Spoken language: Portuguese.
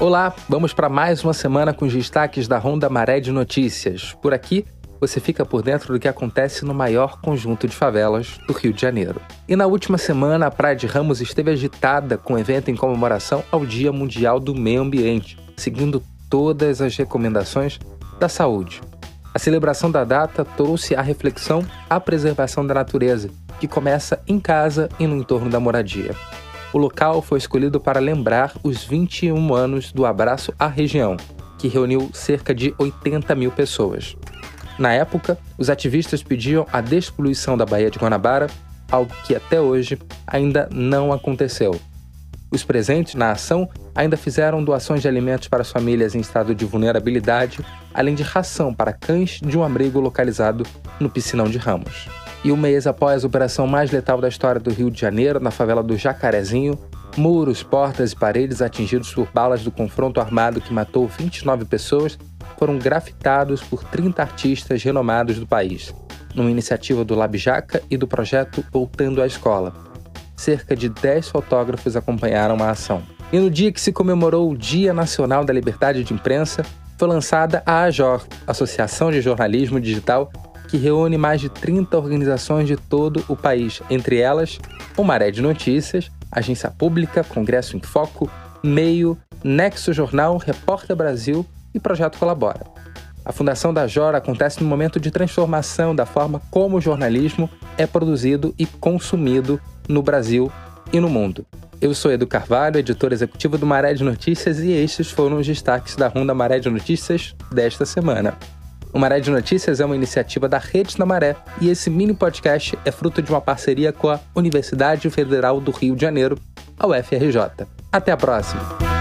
Olá, vamos para mais uma semana com os destaques da Ronda Maré de Notícias. Por aqui, você fica por dentro do que acontece no maior conjunto de favelas do Rio de Janeiro. E na última semana, a Praia de Ramos esteve agitada com um evento em comemoração ao Dia Mundial do Meio Ambiente, seguindo todas as recomendações da saúde. A celebração da data trouxe à reflexão a preservação da natureza, que começa em casa e no entorno da moradia. O local foi escolhido para lembrar os 21 anos do Abraço à Região, que reuniu cerca de 80 mil pessoas. Na época, os ativistas pediam a despoluição da Baía de Guanabara, algo que até hoje ainda não aconteceu. Os presentes na ação ainda fizeram doações de alimentos para as famílias em estado de vulnerabilidade, além de ração para cães de um abrigo localizado no Piscinão de Ramos. E um mês após a operação mais letal da história do Rio de Janeiro, na favela do Jacarezinho, muros, portas e paredes atingidos por balas do confronto armado que matou 29 pessoas foram grafitados por 30 artistas renomados do país, numa iniciativa do Lab Jaca e do projeto Voltando à Escola. Cerca de 10 fotógrafos acompanharam a ação. E no dia que se comemorou o Dia Nacional da Liberdade de Imprensa, foi lançada a AJOR, Associação de Jornalismo Digital, que reúne mais de 30 organizações de todo o país, entre elas o Maré de Notícias, Agência Pública, Congresso em Foco, Meio, Nexo Jornal, Repórter Brasil e Projeto Colabora. A fundação da Jora acontece no momento de transformação da forma como o jornalismo é produzido e consumido no Brasil e no mundo. Eu sou Edu Carvalho, editor executivo do Maré de Notícias, e estes foram os destaques da Ronda Maré de Notícias desta semana. O Maré de Notícias é uma iniciativa da Rede da Maré e esse mini podcast é fruto de uma parceria com a Universidade Federal do Rio de Janeiro, a UFRJ. Até a próxima!